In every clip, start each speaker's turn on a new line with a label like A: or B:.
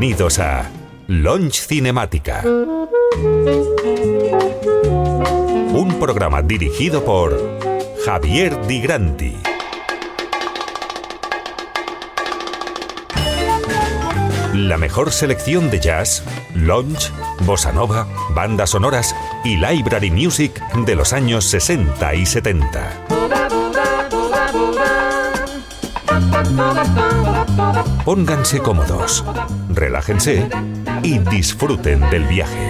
A: Bienvenidos a Launch Cinemática. Un programa dirigido por Javier Di Granti. La mejor selección de jazz, lounge, bossa nova, bandas sonoras y library music de los años 60 y 70. Pónganse cómodos, relájense y disfruten del viaje.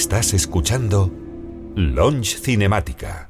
B: Estás escuchando Launch Cinemática.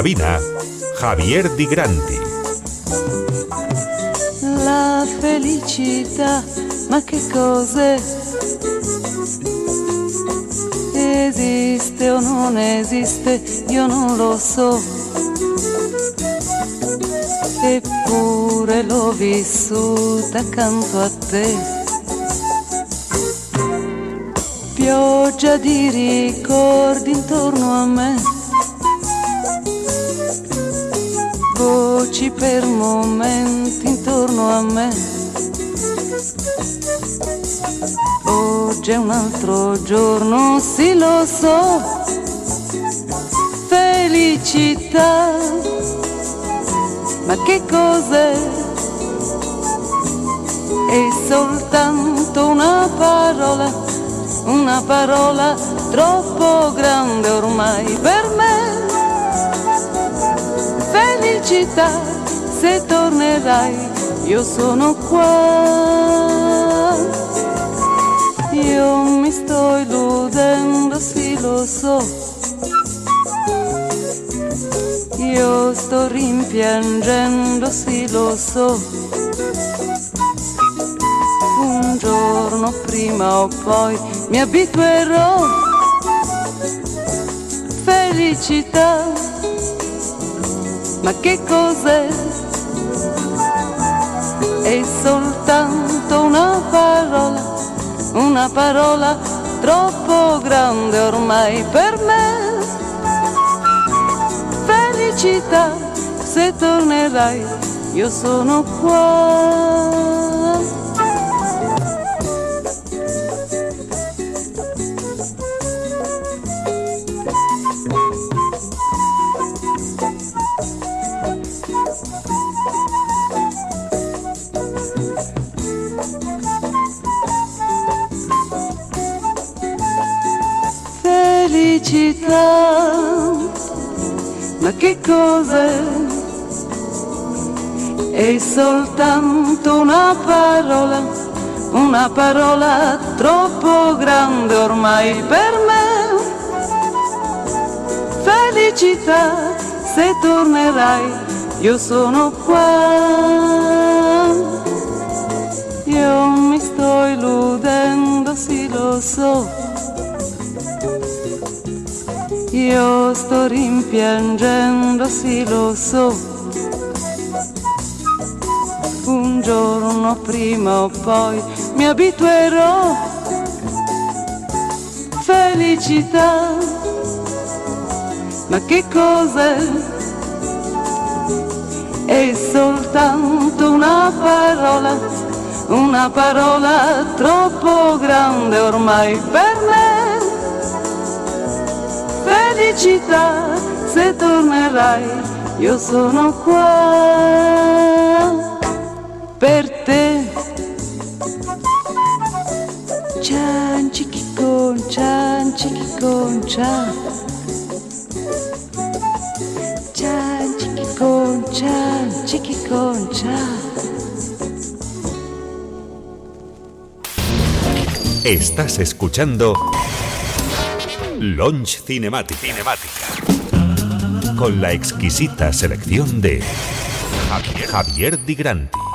B: Cabina, Javier Di Granti.
C: La felicità, ma che cos'è? Esiste o non esiste, io non lo so. Eppure l'ho vissuta accanto a te pioggia di ricordi intorno a me. Per momenti intorno a me. Oggi è un altro giorno, sì lo so. Felicità, ma che cos'è? È soltanto una parola una parola troppo grande ormai per me. Felicità, se tornerai, io sono qua. Io mi sto illudendo, sì lo so. Io sto rimpiangendo, sì lo so un giorno prima o poi mi abituerò. Felicità, ma che cos'è? È soltanto una parola, una parola troppo grande ormai per me. Felicità, se tornerai, io sono qua. Che cos'è? È soltanto una parola, una parola troppo grande ormai per me. Felicità, se tornerai, io sono qua. Io mi sto illudendo, sì lo so io sto rimpiangendo, sì lo so. Un giorno prima o poi mi abituerò. Felicità, ma che cos'è? È soltanto una parola, una parola troppo grande ormai per me felicità se tornerai, io sono qua per te. Cianci chi concia, chi concia. Cianci chi concia, chi concia.
A: Estás escuchando Launch Cinematic. Cinemática. Con la exquisita selección de Javier, Javier Di Granti.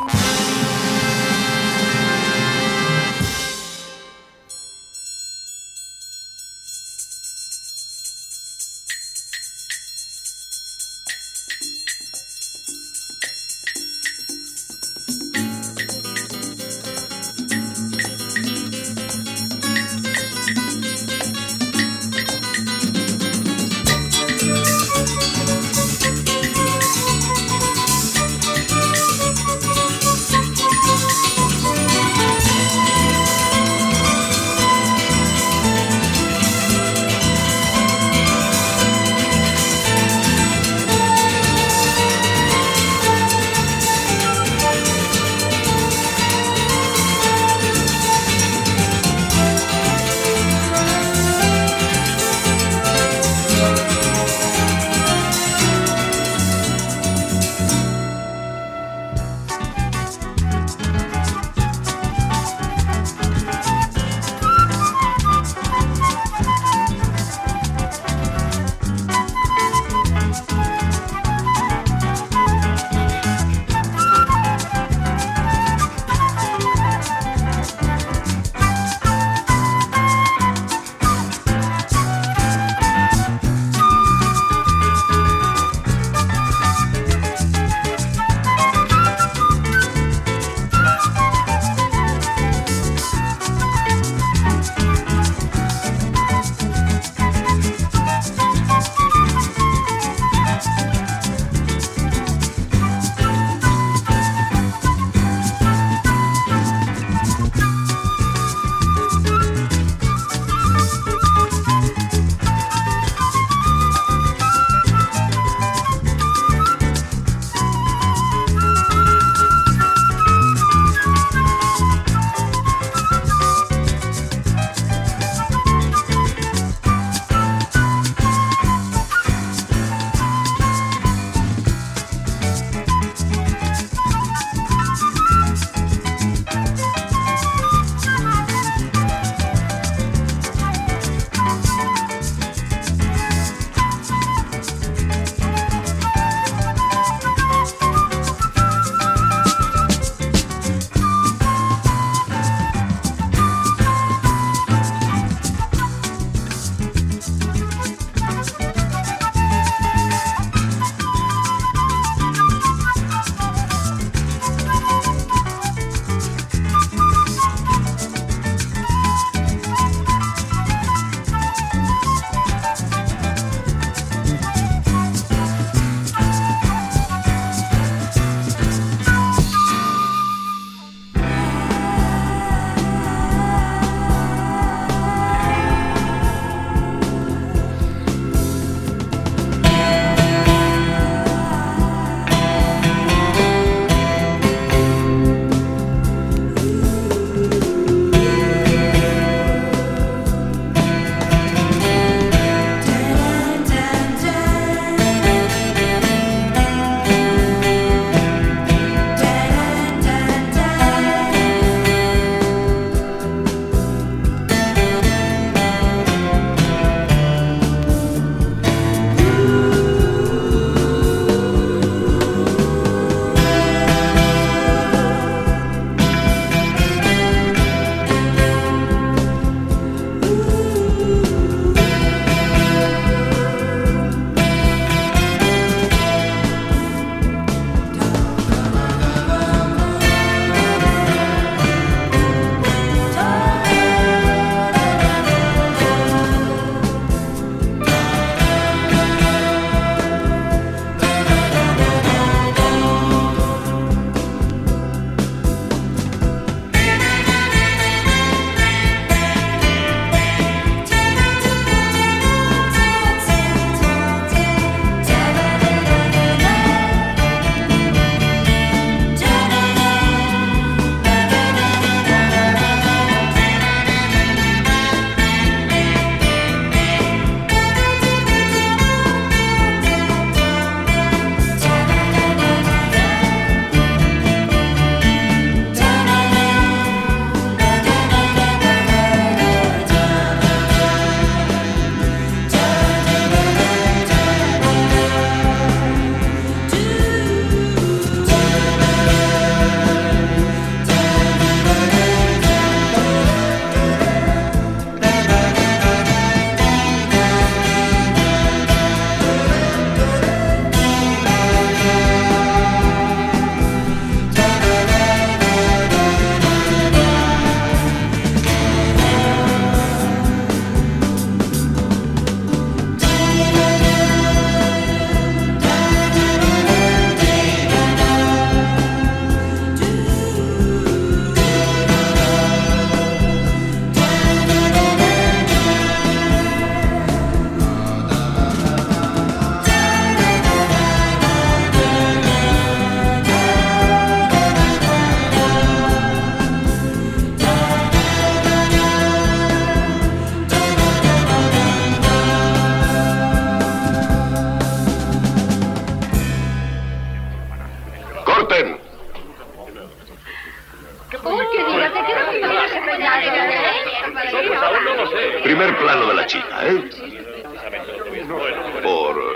D: Por.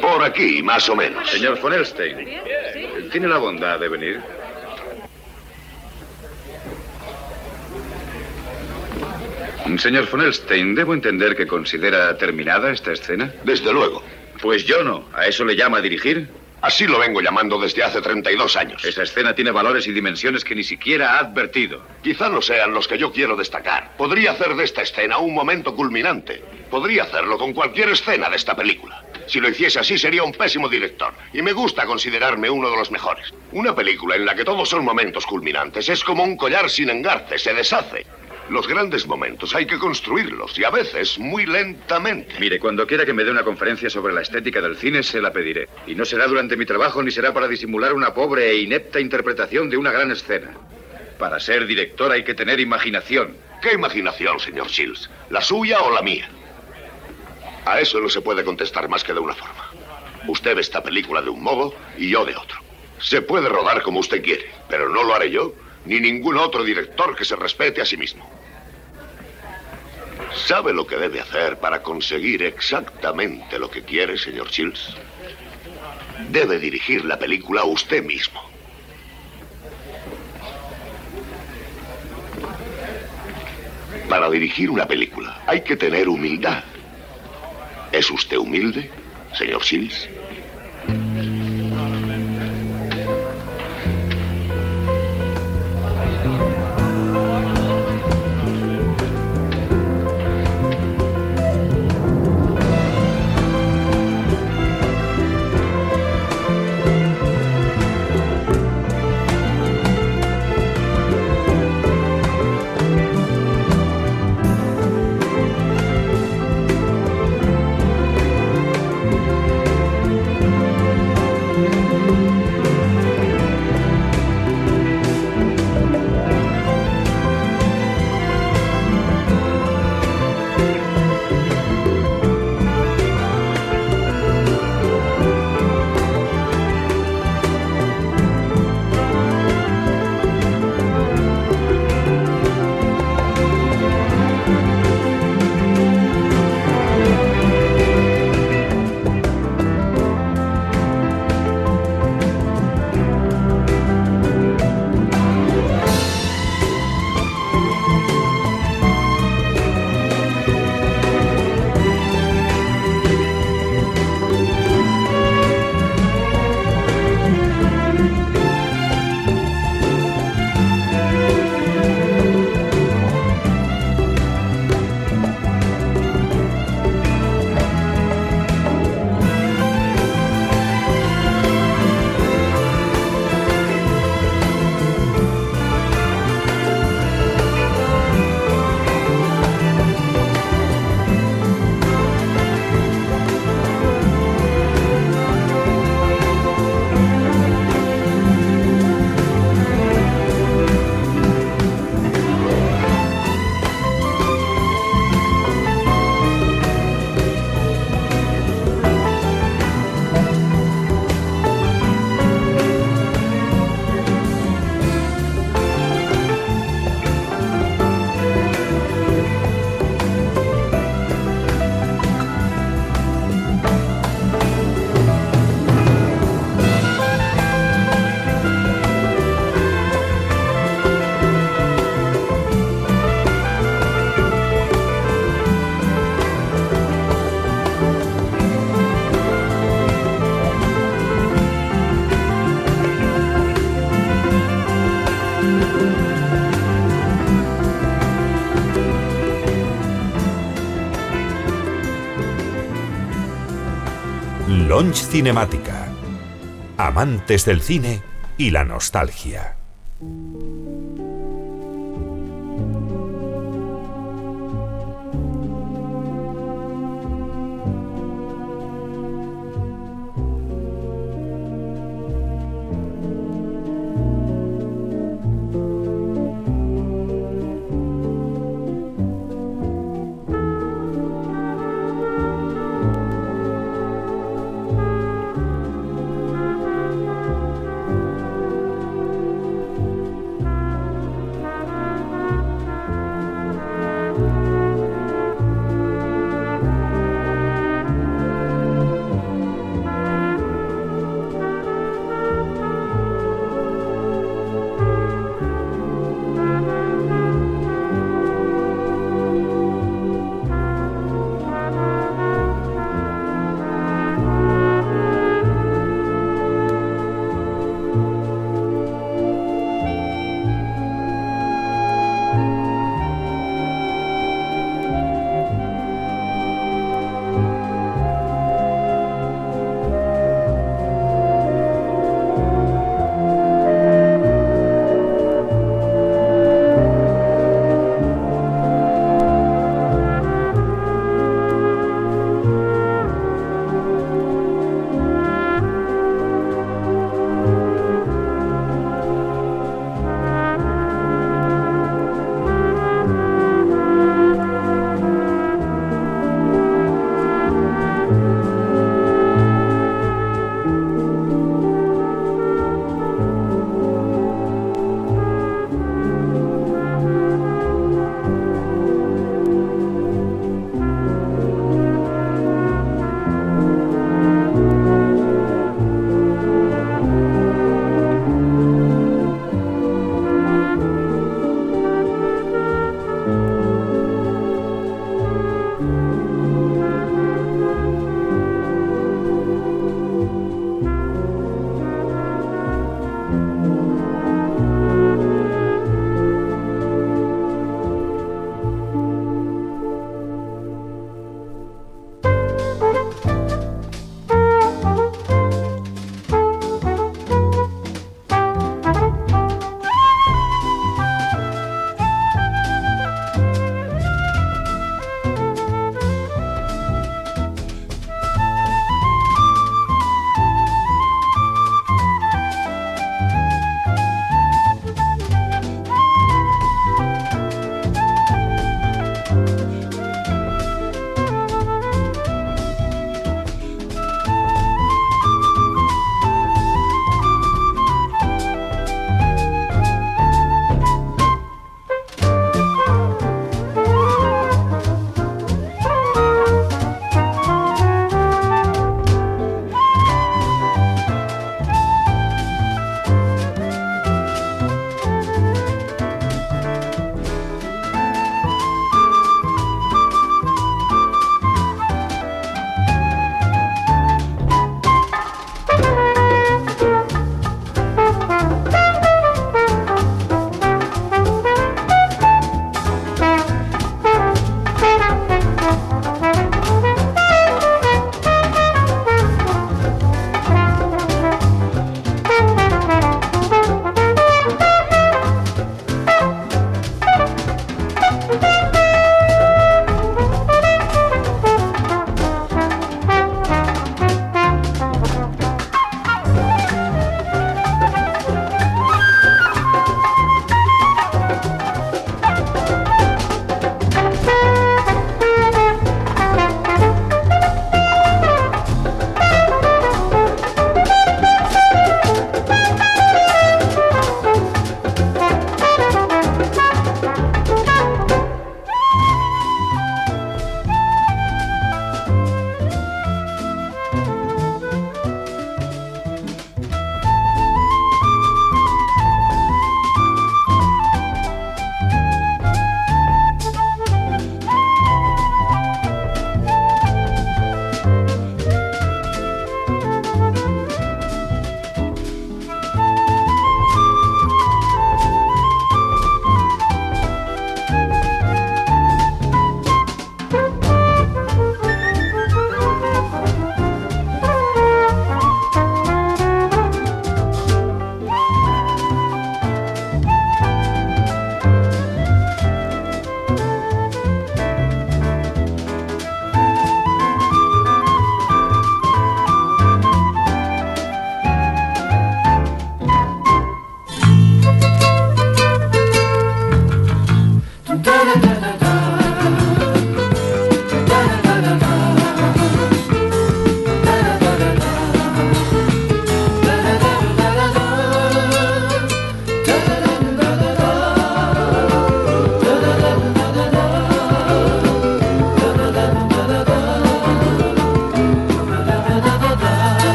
D: Por aquí, más o menos.
E: Señor von Elstein, ¿tiene la bondad de venir? Señor von Elstein, ¿debo entender que considera terminada esta escena?
D: Desde luego.
E: Pues yo no. ¿A eso le llama dirigir?
D: Así lo vengo llamando desde hace 32 años.
E: Esa escena tiene valores y dimensiones que ni siquiera ha advertido.
D: Quizá no sean los que yo quiero destacar. Podría hacer de esta escena un momento culminante. Podría hacerlo con cualquier escena de esta película. Si lo hiciese así sería un pésimo director. Y me gusta considerarme uno de los mejores. Una película en la que todos son momentos culminantes es como un collar sin engarce, se deshace. Los grandes momentos hay que construirlos y a veces muy lentamente.
E: Mire, cuando quiera que me dé una conferencia sobre la estética del cine, se la pediré. Y no será durante mi trabajo ni será para disimular una pobre e inepta interpretación de una gran escena. Para ser director hay que tener imaginación.
D: ¿Qué imaginación, señor Shields? ¿La suya o la mía? A eso no se puede contestar más que de una forma. Usted ve esta película de un modo y yo de otro. Se puede rodar como usted quiere, pero no lo haré yo ni ningún otro director que se respete a sí mismo. ¿Sabe lo que debe hacer para conseguir exactamente lo que quiere, señor Shields? Debe dirigir la película usted mismo. Para dirigir una película hay que tener humildad. ¿Es usted humilde, señor Shields?
A: Cinemática. Amantes del cine y la nostalgia.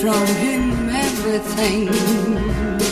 B: From him everything.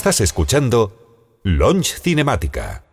A: Estás escuchando Launch Cinemática.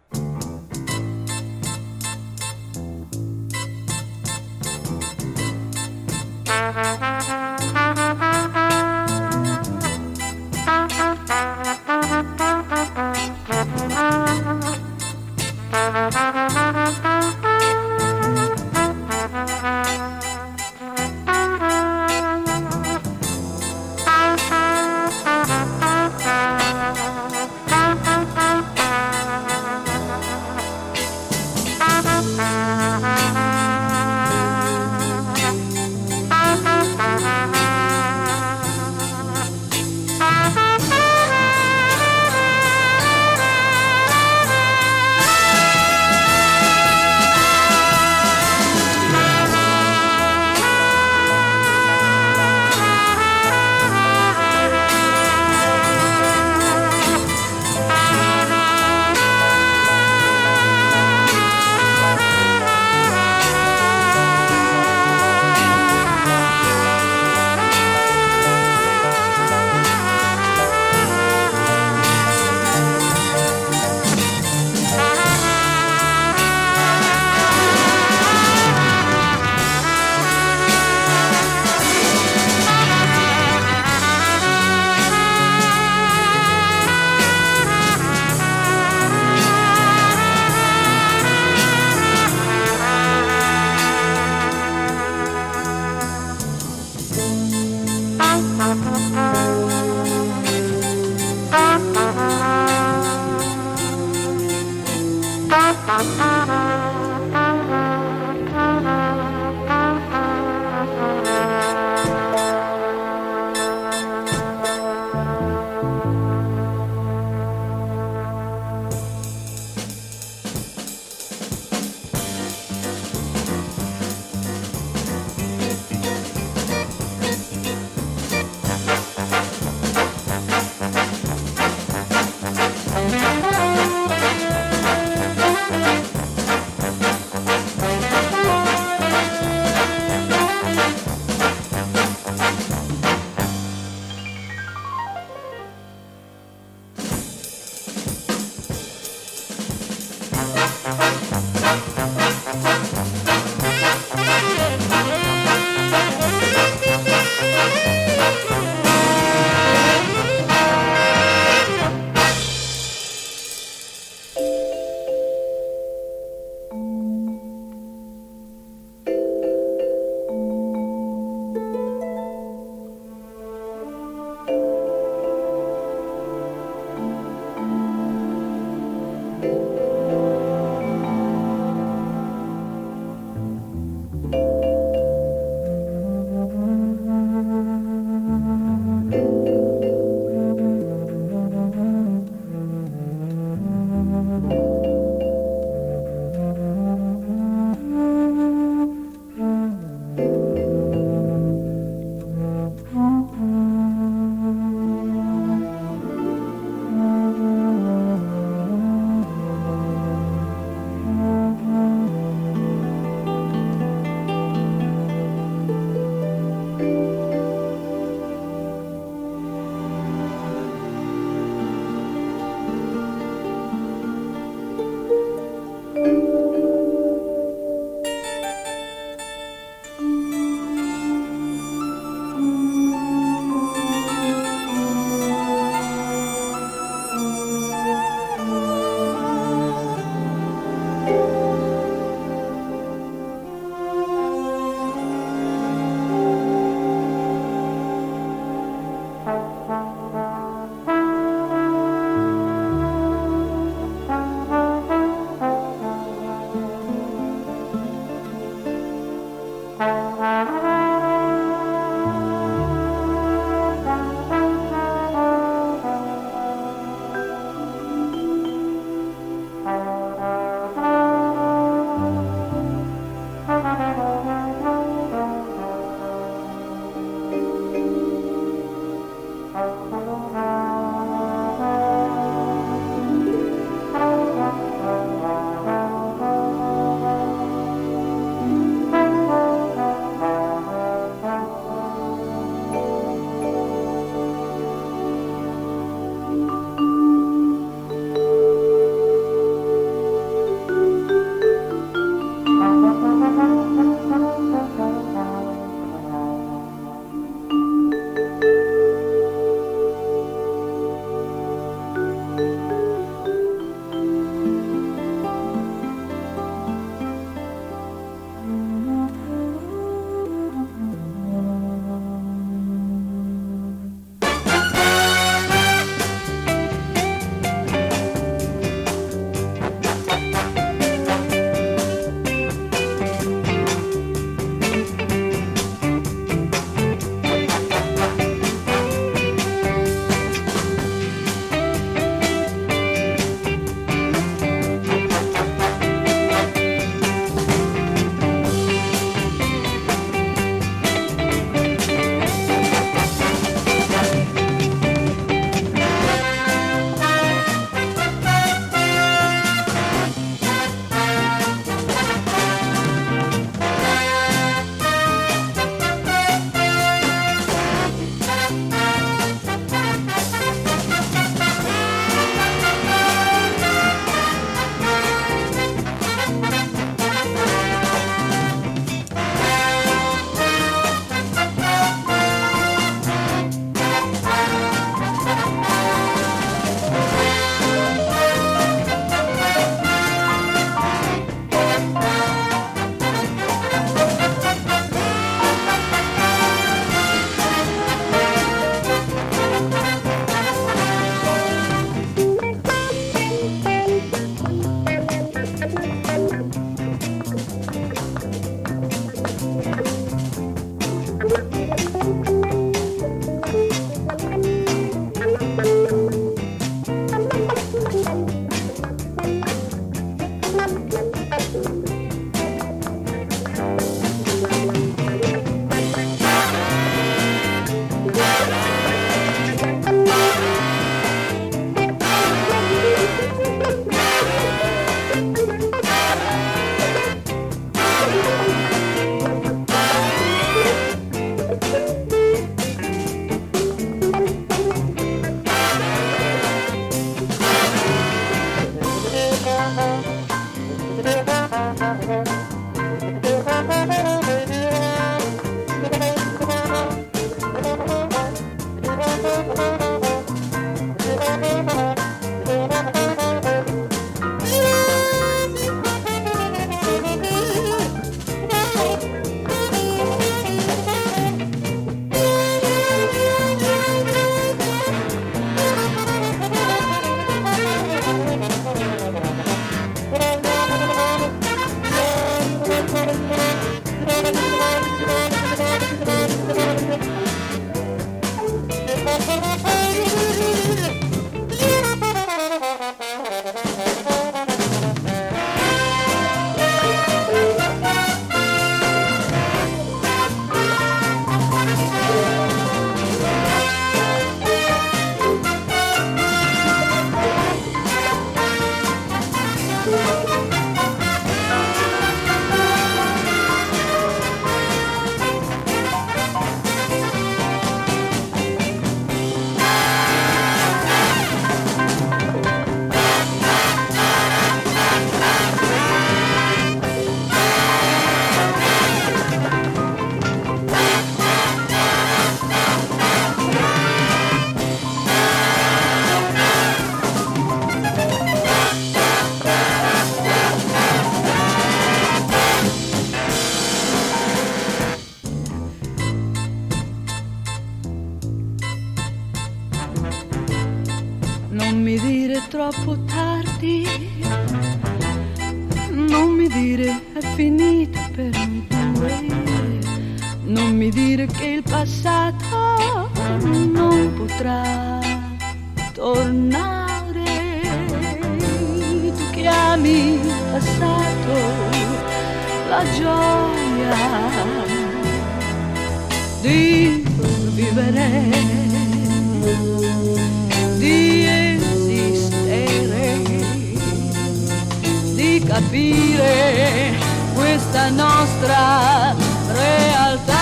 C: Capire questa nostra realtà.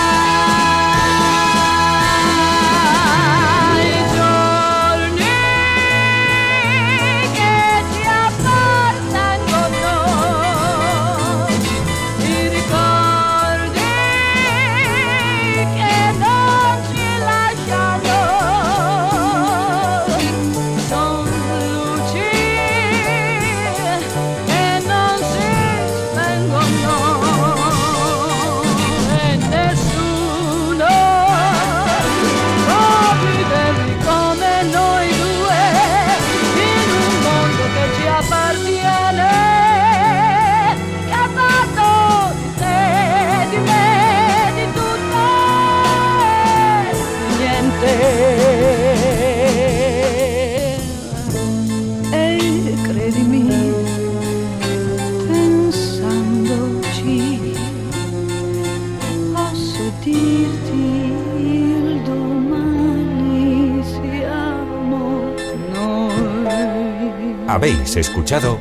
A: Escuchado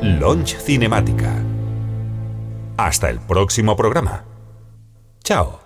A: Launch Cinemática. Hasta el próximo programa. Chao.